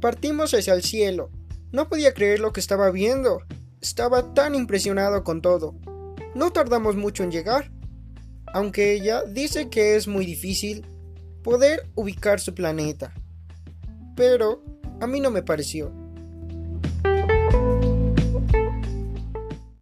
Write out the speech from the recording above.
Partimos hacia el cielo. No podía creer lo que estaba viendo. Estaba tan impresionado con todo. No tardamos mucho en llegar. Aunque ella dice que es muy difícil poder ubicar su planeta. Pero a mí no me pareció.